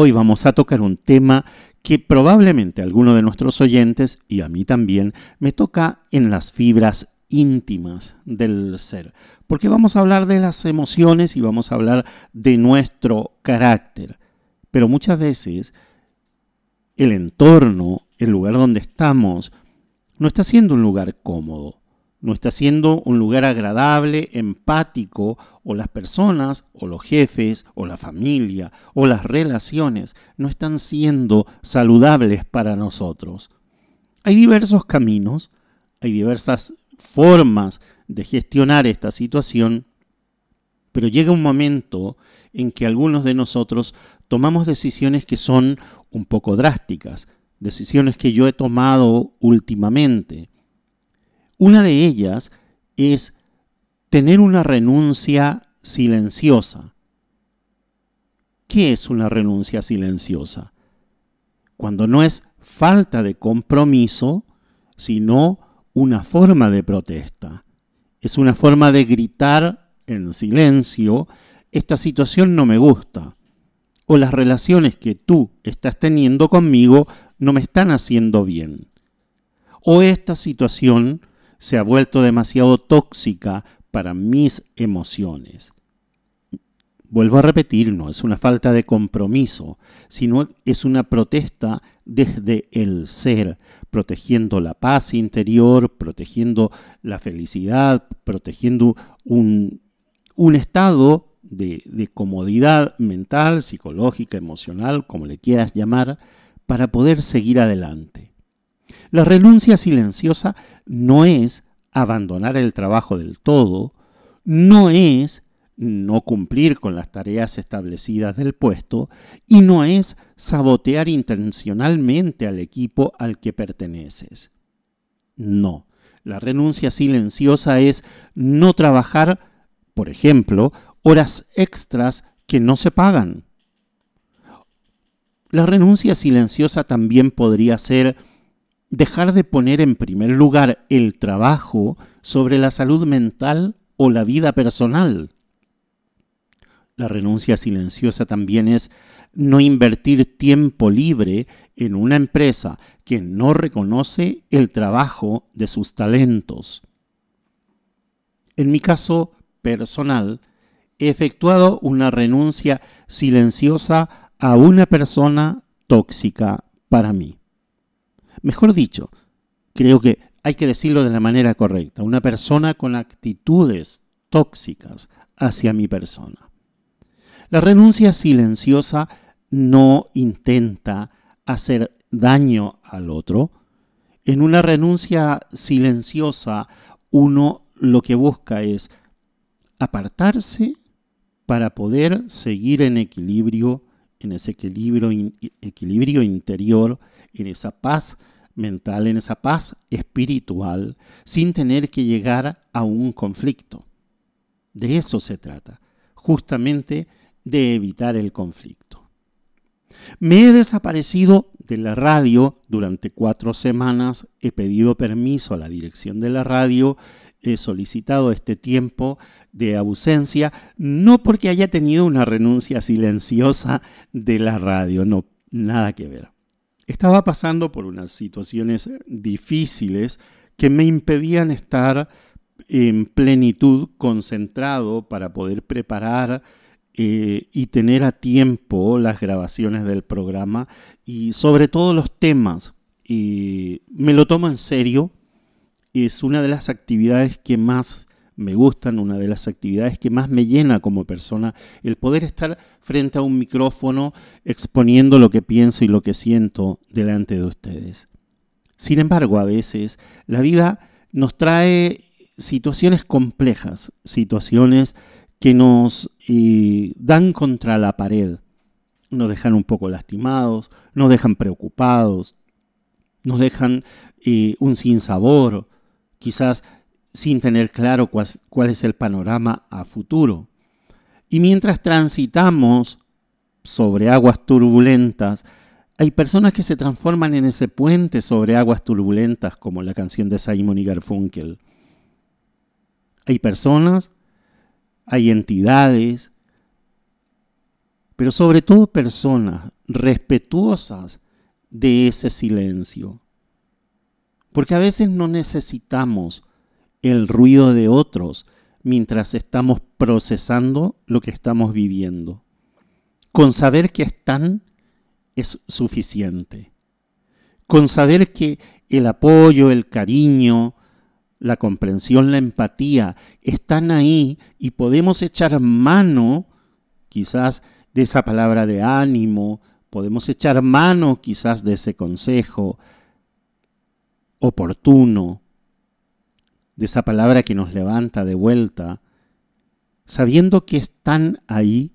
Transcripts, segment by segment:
Hoy vamos a tocar un tema que probablemente alguno de nuestros oyentes y a mí también me toca en las fibras íntimas del ser, porque vamos a hablar de las emociones y vamos a hablar de nuestro carácter, pero muchas veces el entorno, el lugar donde estamos, no está siendo un lugar cómodo no está siendo un lugar agradable, empático, o las personas, o los jefes, o la familia, o las relaciones no están siendo saludables para nosotros. Hay diversos caminos, hay diversas formas de gestionar esta situación, pero llega un momento en que algunos de nosotros tomamos decisiones que son un poco drásticas, decisiones que yo he tomado últimamente una de ellas es tener una renuncia silenciosa. ¿Qué es una renuncia silenciosa? Cuando no es falta de compromiso, sino una forma de protesta. Es una forma de gritar en silencio, esta situación no me gusta, o las relaciones que tú estás teniendo conmigo no me están haciendo bien, o esta situación se ha vuelto demasiado tóxica para mis emociones. Vuelvo a repetir, no es una falta de compromiso, sino es una protesta desde el ser, protegiendo la paz interior, protegiendo la felicidad, protegiendo un, estado de comodidad mental, psicológica, emocional, como le quieras llamar, para poder seguir adelante. La renuncia silenciosa no es abandonar el trabajo del todo, no es no cumplir con las tareas establecidas del puesto y no es sabotear intencionalmente al equipo al que perteneces. No, la renuncia silenciosa es no trabajar, por ejemplo, horas extras que no se pagan. La renuncia silenciosa también podría ser dejar de poner en primer lugar el trabajo sobre la salud mental o la vida personal. La renuncia silenciosa también es no invertir tiempo libre en una empresa que no reconoce el trabajo de sus talentos. En mi caso personal, he efectuado una renuncia silenciosa a una persona tóxica para mí. Mejor dicho, creo que hay que decirlo de la manera correcta, una persona con actitudes tóxicas hacia mi persona. La renuncia silenciosa no intenta hacer daño al otro. En una renuncia silenciosa uno lo que busca es apartarse para poder seguir en equilibrio, en ese equilibrio, equilibrio interior en esa paz mental, en esa paz espiritual, sin tener que llegar a un conflicto. De eso se trata, justamente de evitar el conflicto. Me he desaparecido de la radio durante cuatro semanas, he pedido permiso a la dirección de la radio, he solicitado este tiempo de ausencia, no porque haya tenido una renuncia silenciosa de la radio, no, nada que ver. Estaba pasando por unas situaciones difíciles que me impedían estar en plenitud, concentrado para poder preparar eh, y tener a tiempo las grabaciones del programa y sobre todo los temas. Me lo tomo en serio, es una de las actividades que más me gustan, una de las actividades que más me llena como persona, el poder estar frente a un micrófono exponiendo lo que pienso y lo que siento delante de ustedes. Sin embargo, a veces la vida nos trae situaciones complejas, situaciones que nos eh, dan contra la pared, nos dejan un poco lastimados, nos dejan preocupados, nos dejan eh, un sinsabor, quizás sin tener claro cuál, es el panorama a futuro. Y mientras transitamos sobre aguas turbulentas, hay personas que se transforman en ese puente sobre aguas turbulentas, como la canción de Simon y Garfunkel. Hay personas, hay entidades, pero sobre todo personas respetuosas de ese silencio. Porque a veces no necesitamos el ruido de otros mientras estamos procesando lo que estamos viviendo. Con saber que están es suficiente. Con saber que el apoyo, el cariño, la comprensión, la empatía están ahí y podemos echar mano quizás de esa palabra de ánimo, podemos echar mano quizás de ese consejo oportuno, de esa palabra que nos levanta de vuelta, sabiendo que están ahí,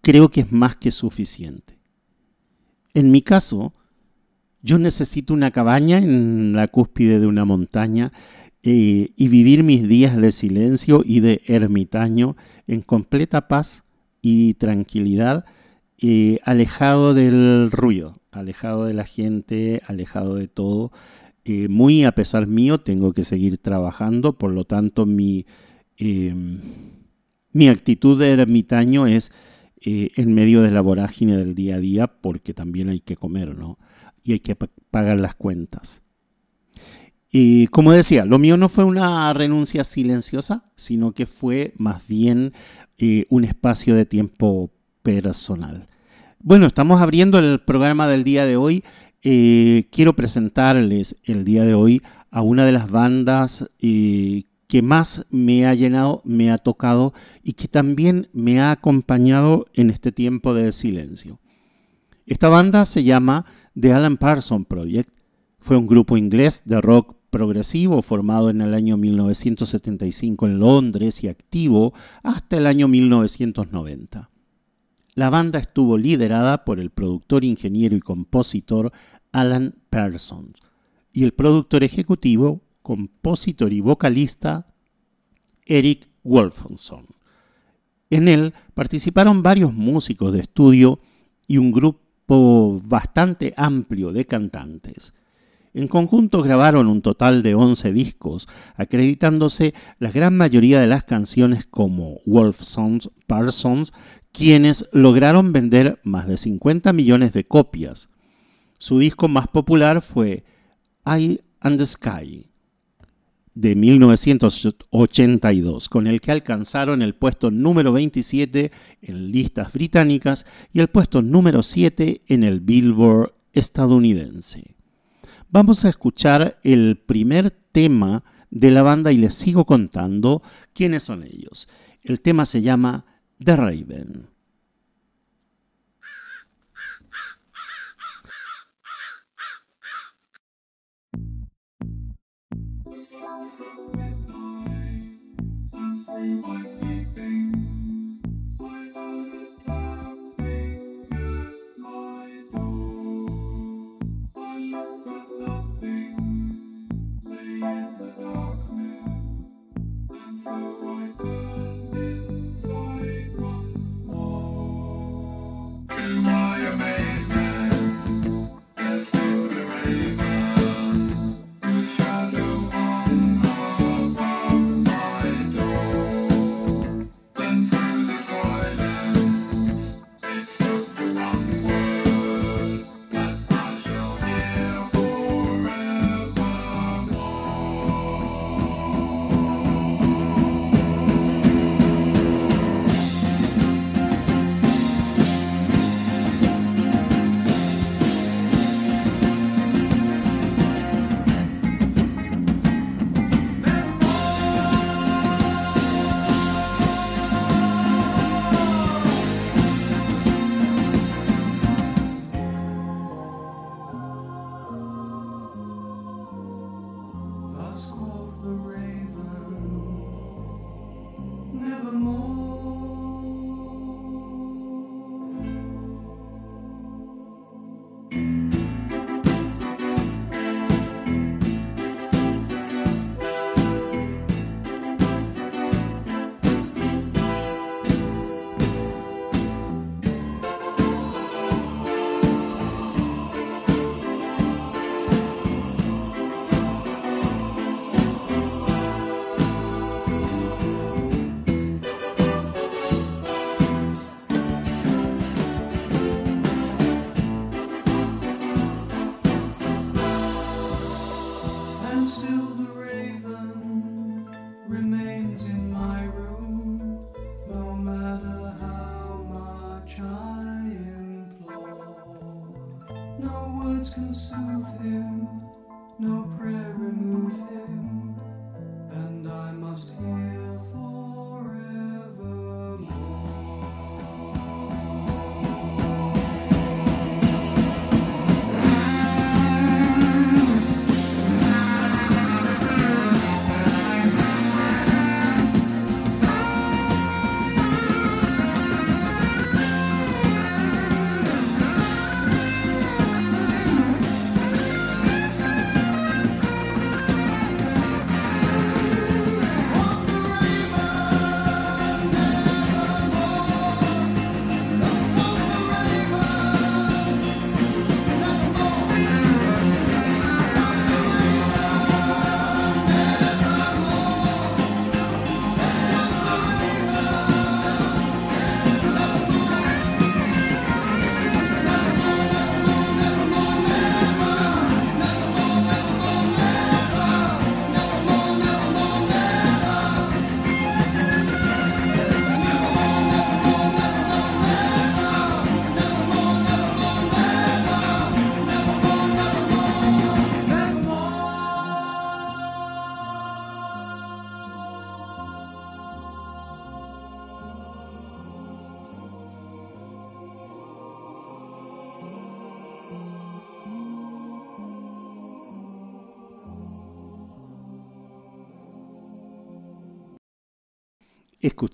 creo que es más que suficiente. En mi caso, yo necesito una cabaña en la cúspide de una montaña eh, y vivir mis días de silencio y de ermitaño en completa paz y tranquilidad, eh, alejado del ruido, alejado de la gente, alejado de todo. Eh, muy a pesar mío, tengo que seguir trabajando, por lo tanto mi, em, mi actitud de ermitaño es en medio de la vorágine del día a día, porque también hay que comer, ¿no? Y hay que pagar las cuentas. Y como decía, lo mío no fue una renuncia silenciosa, sino que fue más bien eh, un espacio de tiempo personal. Bueno, estamos abriendo el programa del día de hoy. Eh, quiero presentarles el día de hoy a una de las bandas eh, que más me ha llenado, me ha tocado y que también me ha acompañado en este tiempo de silencio. Esta banda se llama The Alan Parsons Project. Fue un grupo inglés de rock progresivo formado en el año 1975 en Londres y activo hasta el año 1990. La banda estuvo liderada por el productor, ingeniero y compositor Alan Parsons y el productor ejecutivo, compositor y vocalista Eric Wolfenson. En él participaron varios músicos de estudio y un grupo bastante amplio de cantantes. En conjunto grabaron un total de 11 discos, acreditándose la gran mayoría de las canciones como Wolf Songs Parsons, quienes lograron vender más de 50 millones de copias. Su disco más popular fue Eye and the Sky de 1982, con el que alcanzaron el puesto número 27 en listas británicas y el puesto número 7 en el Billboard estadounidense. Vamos a escuchar el primer tema de la banda y les sigo contando quiénes son ellos. El tema se llama The Raven. Bye.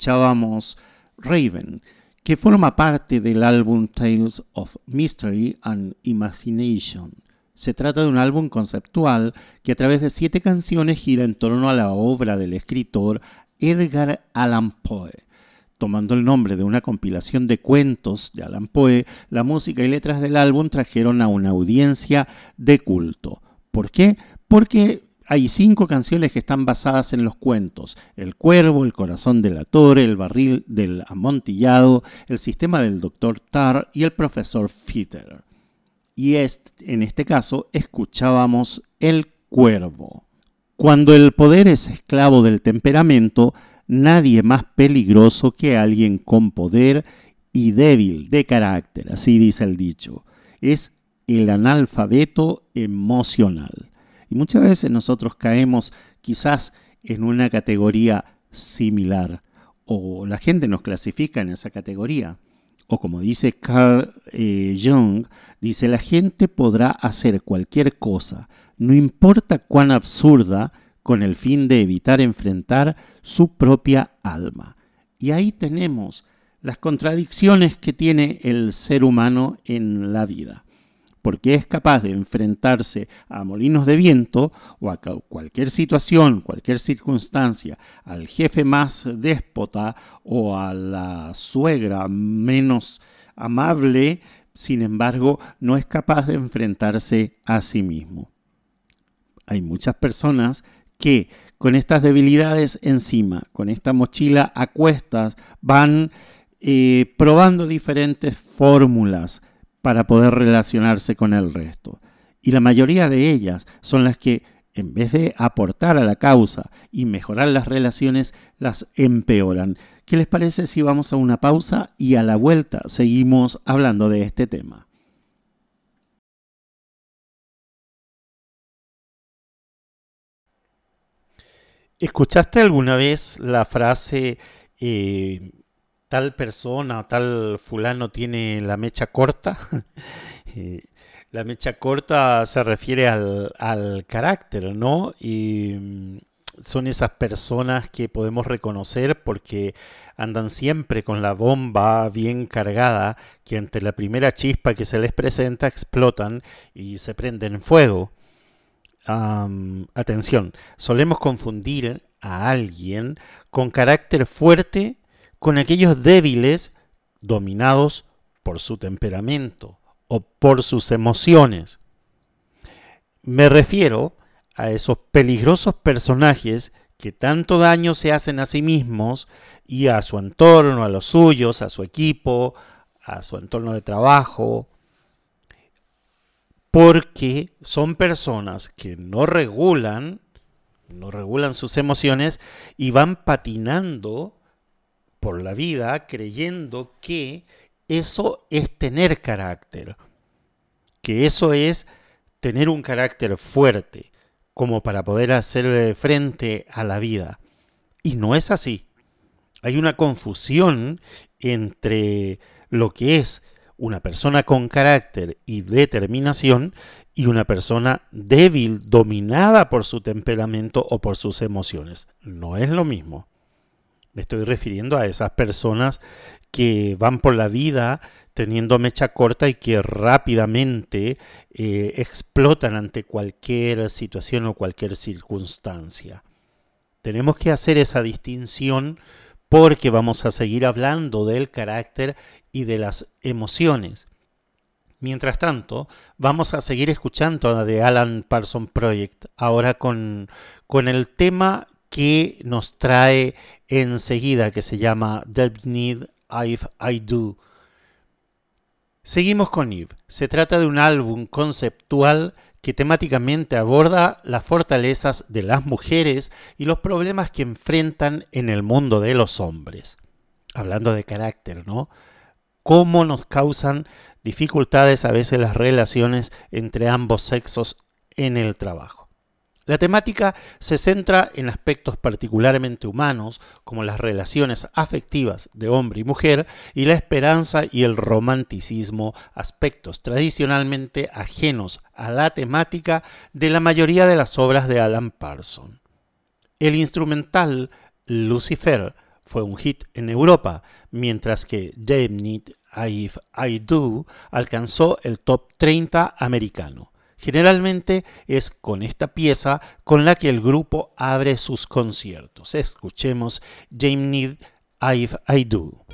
Escuchábamos Raven, que forma parte del álbum Tales of Mystery and Imagination. Se trata de un álbum conceptual que a través de siete canciones gira en torno a la obra del escritor Edgar Allan Poe. Tomando el nombre de una compilación de cuentos de Allan Poe, la música y letras del álbum trajeron a una audiencia de culto. ¿Por qué? Porque hay cinco canciones que están basadas en los cuentos. El cuervo, el corazón de la torre, el barril del amontillado, el sistema del doctor Tar y el profesor Fitter. Y en este caso escuchábamos el cuervo. Cuando el poder es esclavo del temperamento, nadie más peligroso que alguien con poder y débil de carácter, así dice el dicho. Es el analfabeto emocional. Y muchas veces nosotros caemos quizás en una categoría similar o la gente nos clasifica en esa categoría. O como dice Carl eh, Jung, dice la gente podrá hacer cualquier cosa, no importa cuán absurda, con el fin de evitar enfrentar su propia alma. Y ahí tenemos las contradicciones que tiene el ser humano en la vida porque es capaz de enfrentarse a molinos de viento o a cualquier situación, cualquier circunstancia, al jefe más déspota o a la suegra menos amable, sin embargo, no es capaz de enfrentarse a sí mismo. Hay muchas personas que con estas debilidades encima, con esta mochila a cuestas, van eh, probando diferentes fórmulas para poder relacionarse con el resto. Y la mayoría de ellas son las que, en vez de aportar a la causa y mejorar las relaciones, las empeoran. ¿Qué les parece si vamos a una pausa y a la vuelta seguimos hablando de este tema? ¿Escuchaste alguna vez la frase eh, tal persona, tal fulano tiene la mecha corta. La mecha corta se refiere al, carácter, ¿no? Y mm, son esas personas que podemos reconocer porque andan siempre con la bomba bien cargada, que ante la primera chispa que se les presenta explotan y se prenden fuego. atención, solemos confundir a alguien con carácter fuerte con aquellos débiles dominados por su temperamento o por sus emociones. Me refiero a esos peligrosos personajes que tanto daño se hacen a sí mismos y a su entorno, a los suyos, a su equipo, a su entorno de trabajo, porque son personas que no regulan, no regulan sus emociones y van patinando por la vida creyendo que eso es tener carácter, que eso es tener un carácter fuerte como para poder hacer frente a la vida. Y no es así. Hay una confusión entre lo que es una persona con carácter y determinación y una persona débil, dominada por su temperamento o por sus emociones. No es lo mismo. Me estoy refiriendo a esas personas que van por la vida teniendo mecha corta y que rápidamente eh, explotan ante cualquier situación o cualquier circunstancia. Tenemos que hacer esa distinción porque vamos a seguir hablando del carácter y de las emociones. Mientras tanto, vamos a seguir escuchando a The Alan Parson Project, ahora con, con el tema que nos trae enseguida, que se llama Deep Need If I Do. Seguimos con Eve. Se trata de un álbum conceptual que temáticamente aborda las fortalezas de las mujeres y los problemas que enfrentan en el mundo de los hombres. Hablando de carácter, ¿no? Cómo nos causan dificultades a veces las relaciones entre ambos sexos en el trabajo. La temática se centra en aspectos particularmente humanos, como las relaciones afectivas de hombre y mujer, y la esperanza y el romanticismo, aspectos tradicionalmente ajenos a la temática de la mayoría de las obras de Alan Parson. El instrumental Lucifer fue un hit en Europa, mientras que Damn It If I Do alcanzó el top 30 americano. Generalmente es con esta pieza con la que el grupo abre sus conciertos. Escuchemos James Need If I Do.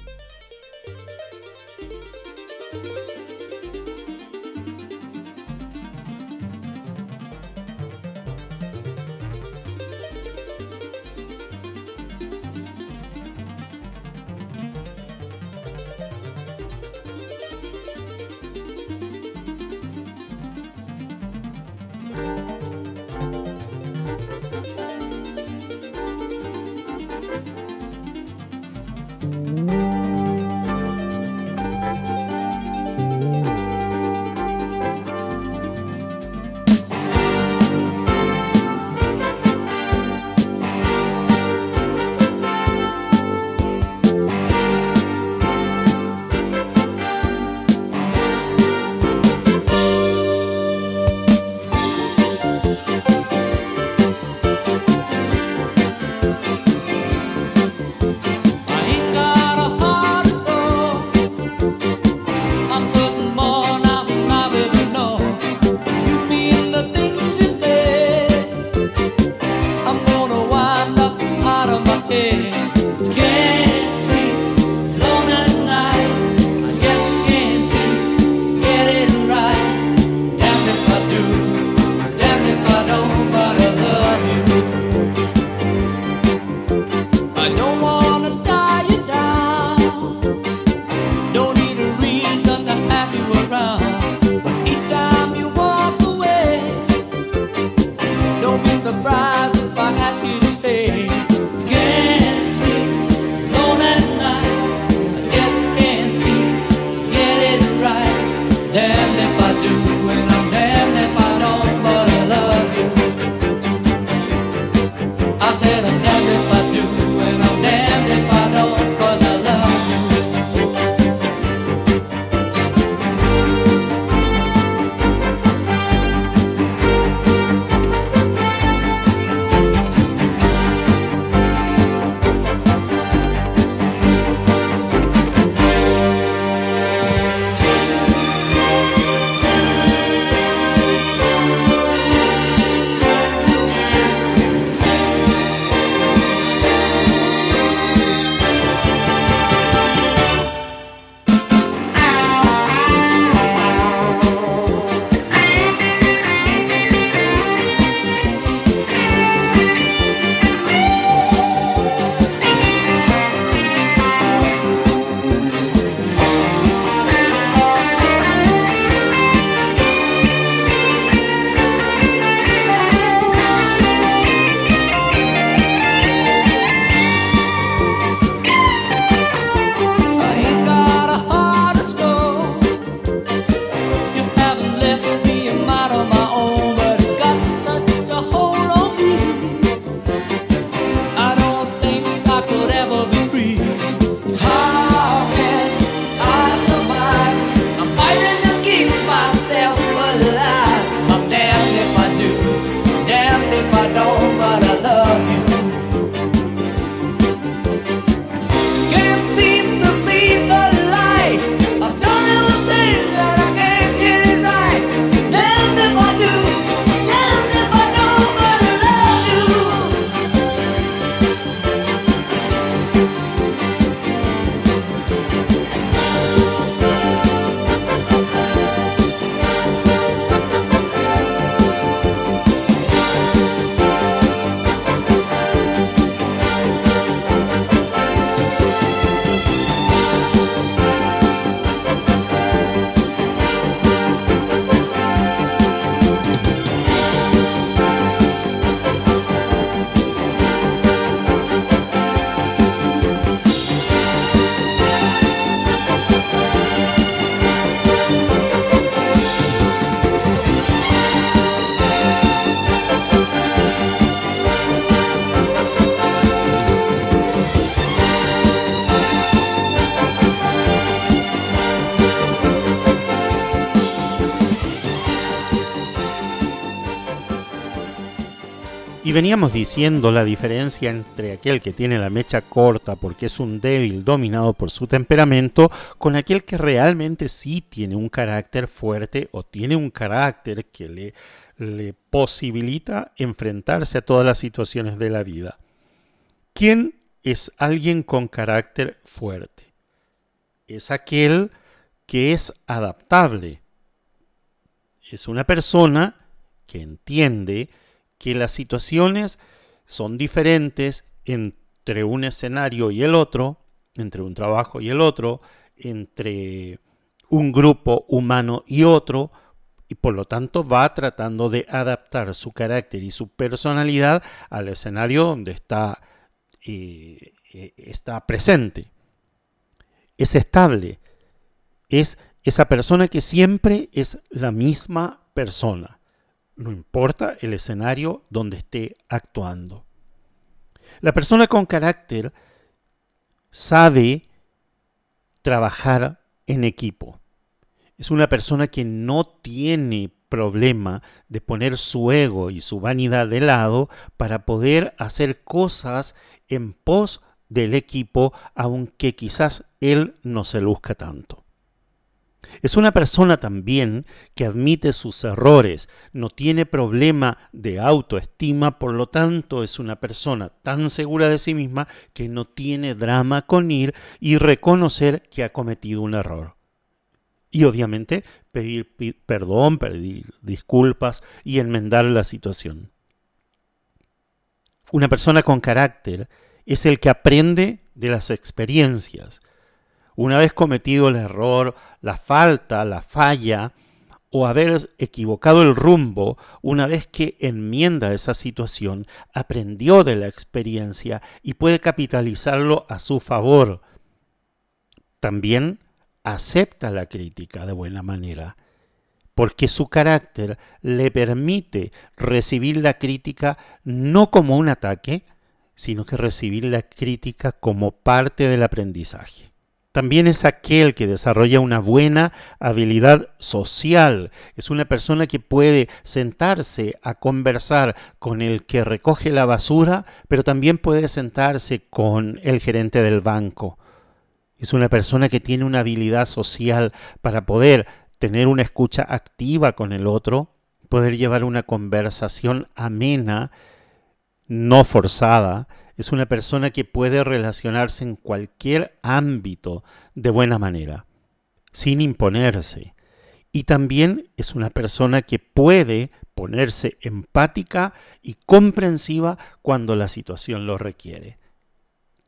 around. Veníamos diciendo la diferencia entre aquel que tiene la mecha corta porque es un débil dominado por su temperamento con aquel que realmente sí tiene un carácter fuerte o tiene un carácter que le, le posibilita enfrentarse a todas las situaciones de la vida. ¿Quién es alguien con carácter fuerte? Es aquel que es adaptable. Es una persona que entiende que las situaciones son diferentes entre un escenario y el otro, entre un trabajo y el otro, entre un grupo humano y otro, y por lo tanto va tratando de adaptar su carácter y su personalidad al escenario donde está, eh, eh, está presente. Es estable, es esa persona que siempre es la misma persona no importa el escenario donde esté actuando. La persona con carácter sabe trabajar en equipo. Es una persona que no tiene problema de poner su ego y su vanidad de lado para poder hacer cosas en pos del equipo, aunque quizás él no se luzca tanto. Es una persona también que admite sus errores, no tiene problema de autoestima, por lo tanto es una persona tan segura de sí misma que no tiene drama con ir y reconocer que ha cometido un error. Y obviamente pedir perdón, pedir disculpas y enmendar la situación. Una persona con carácter es el que aprende de las experiencias, una vez cometido el error, la falta, la falla, o haber equivocado el rumbo, una vez que enmienda esa situación, aprendió de la experiencia y puede capitalizarlo a su favor. También acepta la crítica de buena manera, porque su carácter le permite recibir la crítica no como un ataque, sino que recibir la crítica como parte del aprendizaje. También es aquel que desarrolla una buena habilidad social. Es una persona que puede sentarse a conversar con el que recoge la basura, pero también puede sentarse con el gerente del banco. Es una persona que tiene una habilidad social para poder tener una escucha activa con el otro, poder llevar una conversación amena, no forzada, es una persona que puede relacionarse en cualquier ámbito de buena manera, sin imponerse. Y también es una persona que puede ponerse empática y comprensiva cuando la situación lo requiere.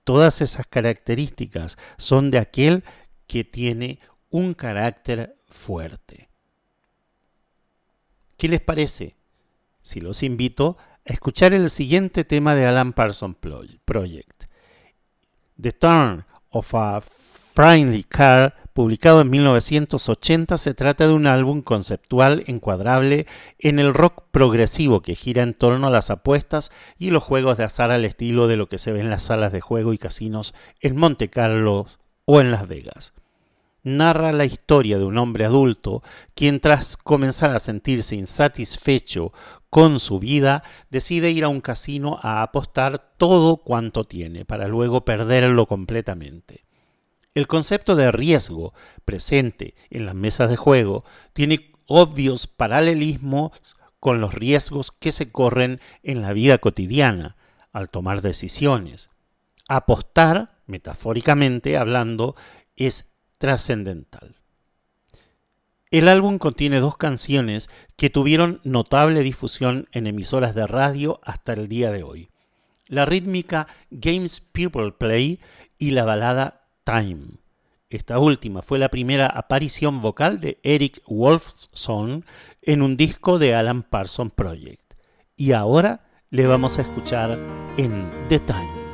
Todas esas características son de aquel que tiene un carácter fuerte. ¿Qué les parece? Si los invito escuchar el siguiente tema de Alan Parsons Project. The Turn of a Friendly Car, publicado en 1980, se trata de un álbum conceptual encuadrable en el rock progresivo que gira en torno a las apuestas y los juegos de azar al estilo de lo que se ve en las salas de juego y casinos en Monte Carlo o en Las Vegas narra la historia de un hombre adulto quien tras comenzar a sentirse insatisfecho con su vida decide ir a un casino a apostar todo cuanto tiene para luego perderlo completamente. El concepto de riesgo presente en las mesas de juego tiene obvios paralelismos con los riesgos que se corren en la vida cotidiana al tomar decisiones. Apostar, metafóricamente hablando, es trascendental. El álbum contiene dos canciones que tuvieron notable difusión en emisoras de radio hasta el día de hoy. La rítmica Games People Play y la balada Time. Esta última fue la primera aparición vocal de Eric Wolfson en un disco de Alan Parsons Project. Y ahora le vamos a escuchar en The Time.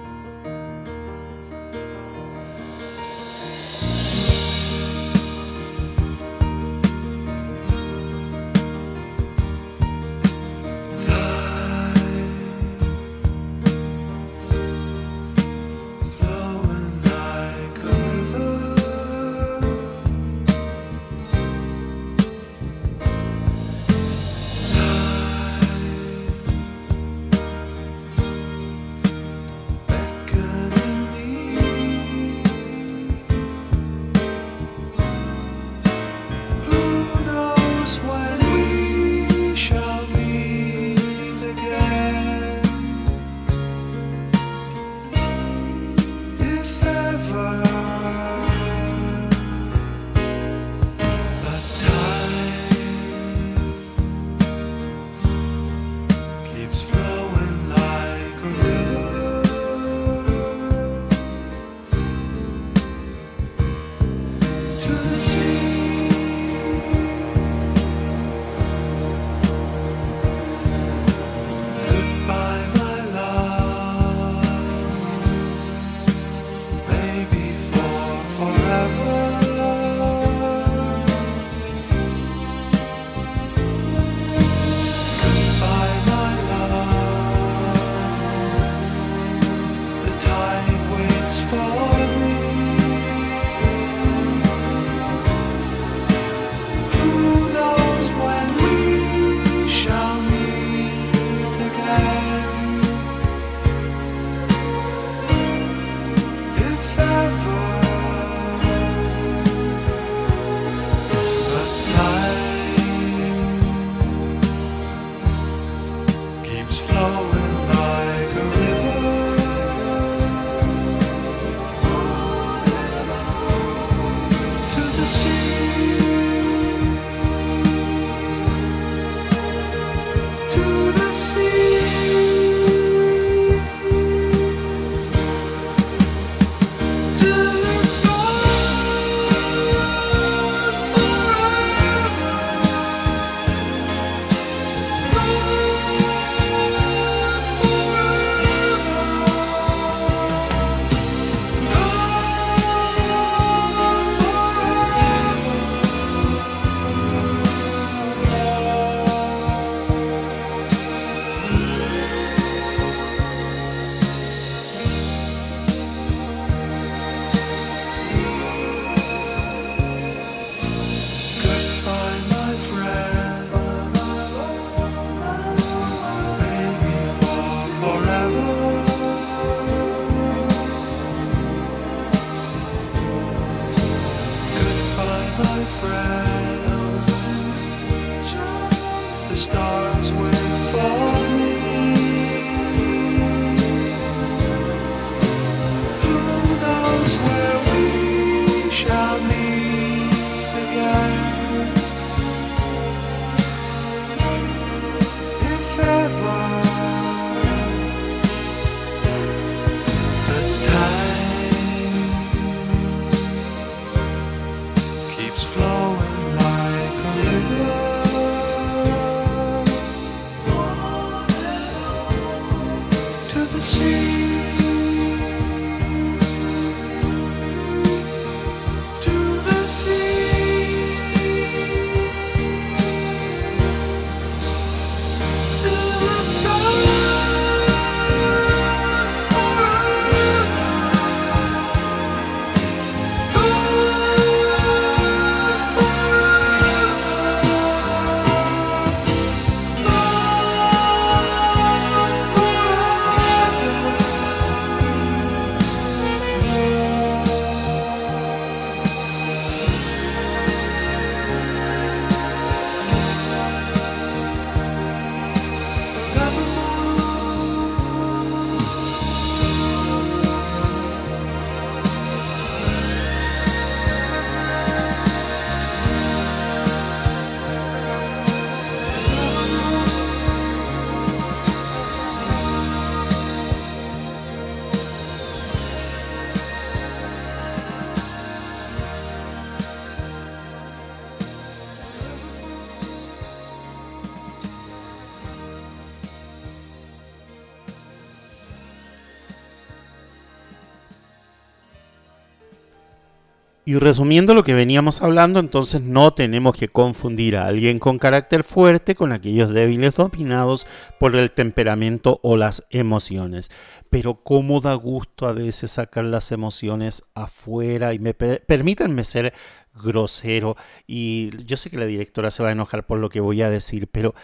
Y resumiendo lo que veníamos hablando, entonces no tenemos que confundir a alguien con carácter fuerte con aquellos débiles dominados por el temperamento o las emociones. Pero cómo da gusto a veces sacar las emociones afuera y me permítanme ser grosero y yo sé que la directora se va a enojar por lo que voy a decir, pero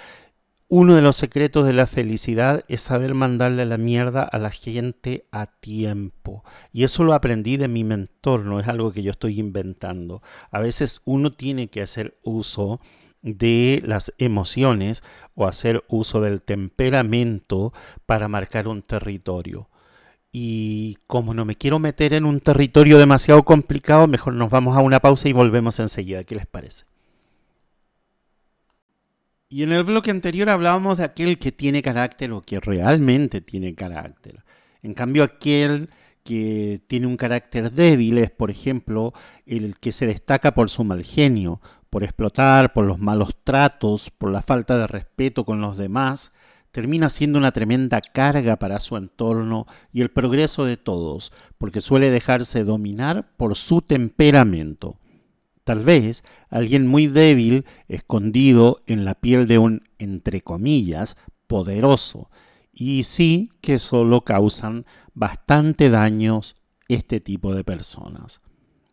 uno de los secretos de la felicidad es saber mandarle la mierda a la gente a tiempo. Y eso lo aprendí de mi mentor, no es algo que yo estoy inventando. A veces uno tiene que hacer uso de las emociones o hacer uso del temperamento para marcar un territorio. Y como no me quiero meter en un territorio demasiado complicado, mejor nos vamos a una pausa y volvemos enseguida. ¿Qué les parece? Y en el bloque anterior hablábamos de aquel que tiene carácter o que realmente tiene carácter. En cambio, aquel que tiene un carácter débil es, por ejemplo, el que se destaca por su mal genio, por explotar, por los malos tratos, por la falta de respeto con los demás, termina siendo una tremenda carga para su entorno y el progreso de todos, porque suele dejarse dominar por su temperamento. Tal vez alguien muy débil, escondido en la piel de un, entre comillas, poderoso. Y sí que solo causan bastante daños este tipo de personas.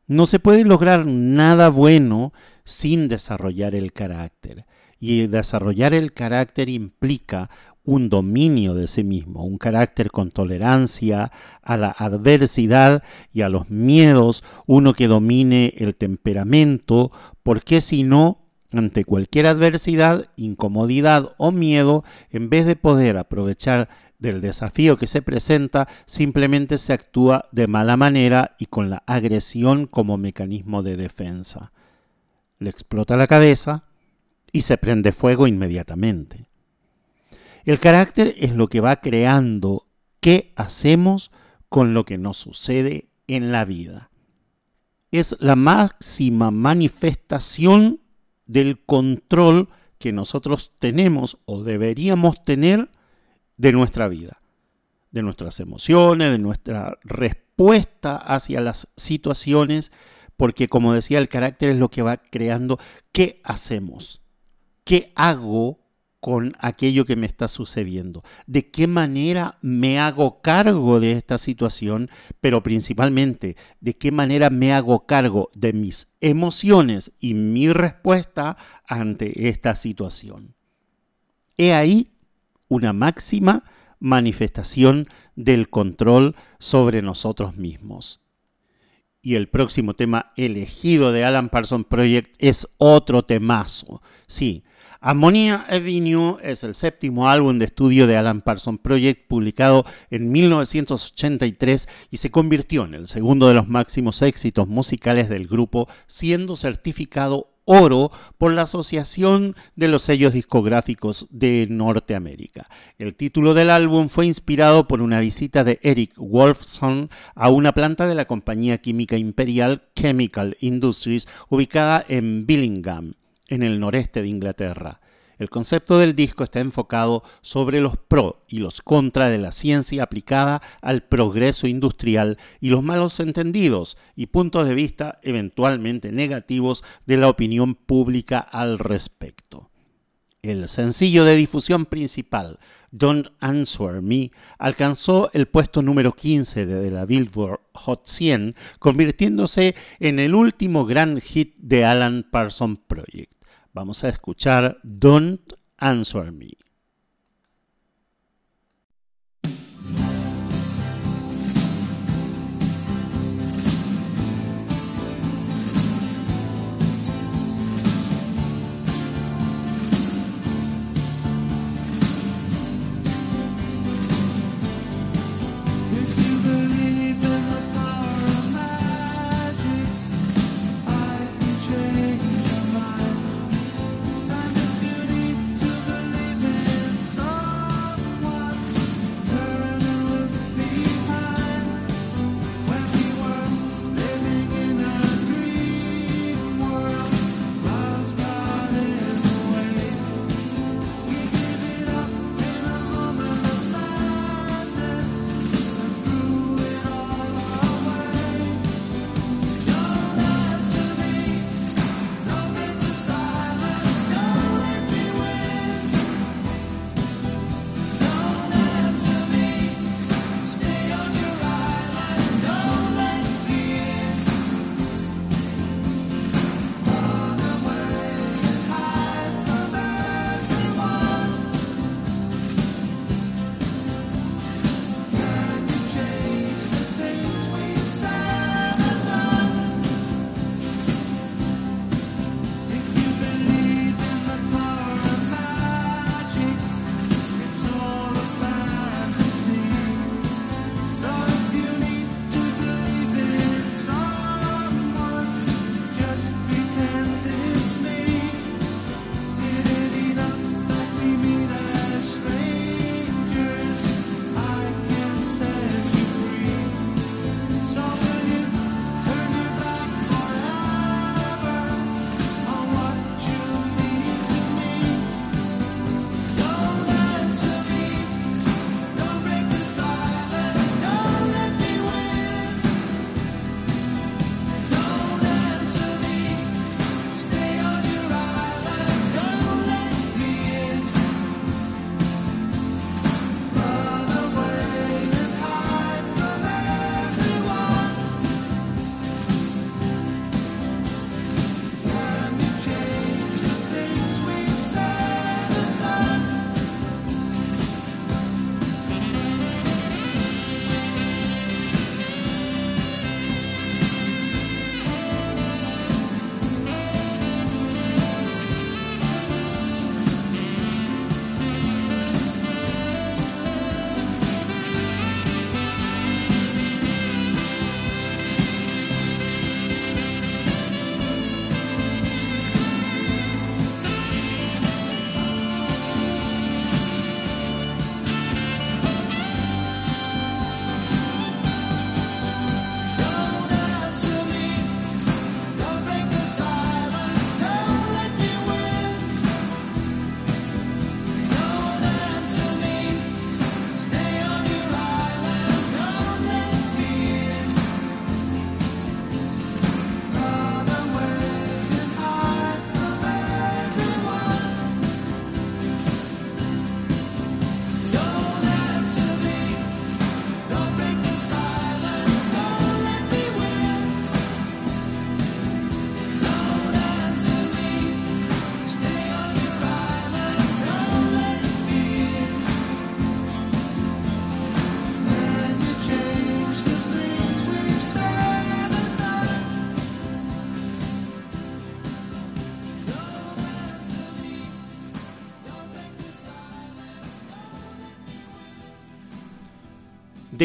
No se puede lograr nada bueno sin desarrollar el carácter. Y desarrollar el carácter implica un dominio de sí mismo, un carácter con tolerancia a la adversidad y a los miedos, uno que domine el temperamento, porque si no, ante cualquier adversidad, incomodidad o miedo, en vez de poder aprovechar del desafío que se presenta, simplemente se actúa de mala manera y con la agresión como mecanismo de defensa. Le explota la cabeza y se prende fuego inmediatamente. El carácter es lo que va creando qué hacemos con lo que nos sucede en la vida. Es la máxima manifestación del control que nosotros tenemos o deberíamos tener de nuestra vida, de nuestras emociones, de nuestra respuesta hacia las situaciones, porque como decía, el carácter es lo que va creando qué hacemos, qué hago con aquello que me está sucediendo, de qué manera me hago cargo de esta situación, pero principalmente de qué manera me hago cargo de mis emociones y mi respuesta ante esta situación. He ahí una máxima manifestación del control sobre nosotros mismos. Y el próximo tema elegido de Alan Parsons Project es otro temazo. Sí, Ammonia Avenue es el séptimo álbum de estudio de Alan Parsons Project publicado en 1983 y se convirtió en el segundo de los máximos éxitos musicales del grupo, siendo certificado oro por la Asociación de los Sellos Discográficos de Norteamérica. El título del álbum fue inspirado por una visita de Eric Wolfson a una planta de la compañía química imperial Chemical Industries ubicada en Billingham en el noreste de Inglaterra. El concepto del disco está enfocado sobre los pro y los contra de la ciencia aplicada al progreso industrial y los malos entendidos y puntos de vista eventualmente negativos de la opinión pública al respecto. El sencillo de difusión principal, Don't Answer Me, alcanzó el puesto número 15 de la Billboard Hot 100, convirtiéndose en el último gran hit de Alan Parsons Project. Vamos a escuchar Don't Answer Me.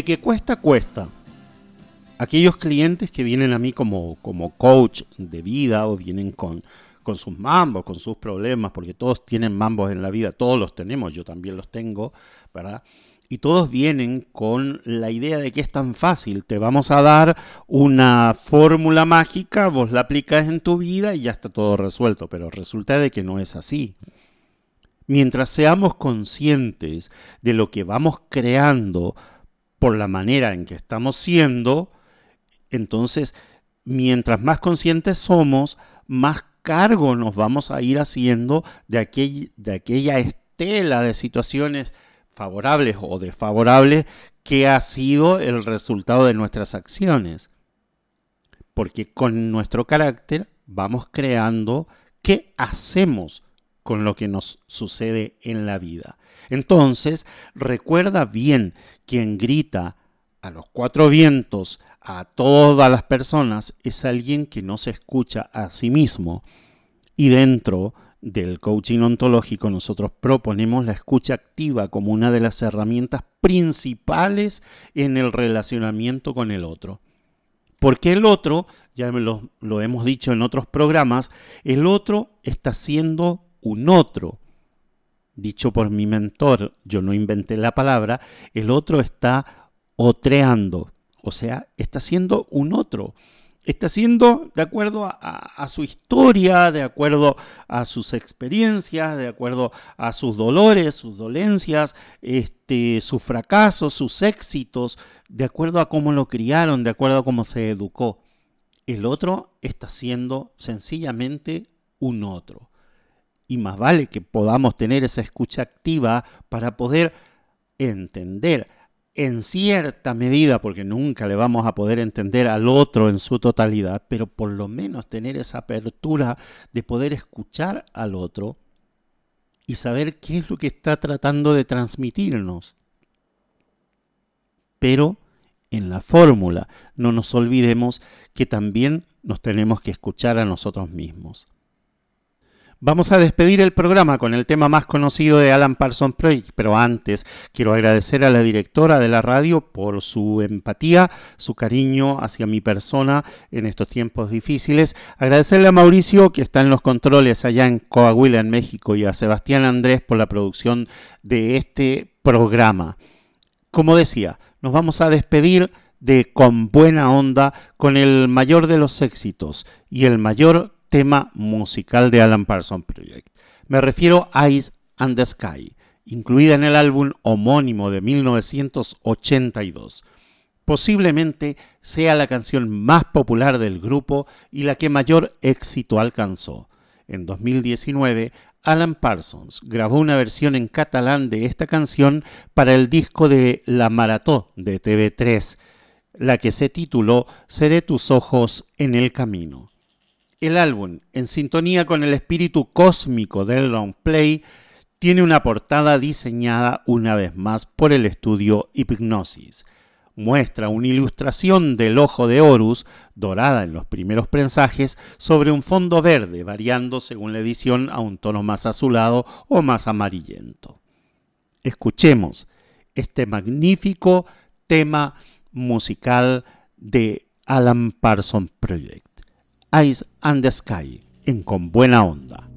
De que cuesta, cuesta. Aquellos clientes que vienen a mí como, como coach de vida o vienen con, con sus mambos, con sus problemas, porque todos tienen mambos en la vida, todos los tenemos, yo también los tengo, ¿verdad? Y todos vienen con la idea de que es tan fácil, te vamos a dar una fórmula mágica, vos la aplicas en tu vida y ya está todo resuelto, pero resulta de que no es así. Mientras seamos conscientes de lo que vamos creando por la manera en que estamos siendo, entonces, mientras más conscientes somos, más cargo nos vamos a ir haciendo de, aquella estela de situaciones favorables o desfavorables que ha sido el resultado de nuestras acciones. Porque con nuestro carácter vamos creando qué hacemos con lo que nos sucede en la vida. Entonces, recuerda bien quien grita a los cuatro vientos a todas las personas es alguien que no se escucha a sí mismo. Y dentro del coaching ontológico nosotros proponemos la escucha activa como una de las herramientas principales en el relacionamiento con el otro. Porque el otro, ya lo, lo hemos dicho en otros programas, el otro está siendo un otro. Dicho por mi mentor, yo no inventé la palabra, el otro está otreando, o sea, está siendo un otro. Está siendo de acuerdo a, su historia, de acuerdo a sus experiencias, de acuerdo a sus dolores, sus dolencias, este, sus fracasos, sus éxitos, de acuerdo a cómo lo criaron, de acuerdo a cómo se educó. El otro está siendo sencillamente un otro. Y más vale que podamos tener esa escucha activa para poder entender, en cierta medida, porque nunca le vamos a poder entender al otro en su totalidad, pero por lo menos tener esa apertura de poder escuchar al otro y saber qué es lo que está tratando de transmitirnos. Pero en la fórmula no nos olvidemos que también nos tenemos que escuchar a nosotros mismos. Vamos a despedir el programa con el tema más conocido de Alan Parsons Project, pero antes quiero agradecer a la directora de la radio por su empatía, su cariño hacia mi persona en estos tiempos difíciles. Agradecerle a Mauricio que está en los controles allá en Coahuila, en México, y a Sebastián Andrés por la producción de este programa. Como decía, nos vamos a despedir de Con Buena Onda con el mayor de los éxitos y el mayor tema musical de Alan Parsons Project. Me refiero a Ice and the Sky, incluida en el álbum homónimo de 1982. Posiblemente sea la canción más popular del grupo y la que mayor éxito alcanzó. En 2019, Alan Parsons grabó una versión en catalán de esta canción para el disco de La Marató de TV3, la que se tituló Seré tus ojos en el camino. El álbum, en sintonía con el espíritu cósmico del long play, tiene una portada diseñada una vez más por el estudio Hypnosis. Muestra una ilustración del ojo de Horus, dorada en los primeros prensajes, sobre un fondo verde, variando según la edición a un tono más azulado o más amarillento. Escuchemos este magnífico tema musical de Alan Parsons Project. Ice and the Sky en Con Buena Onda.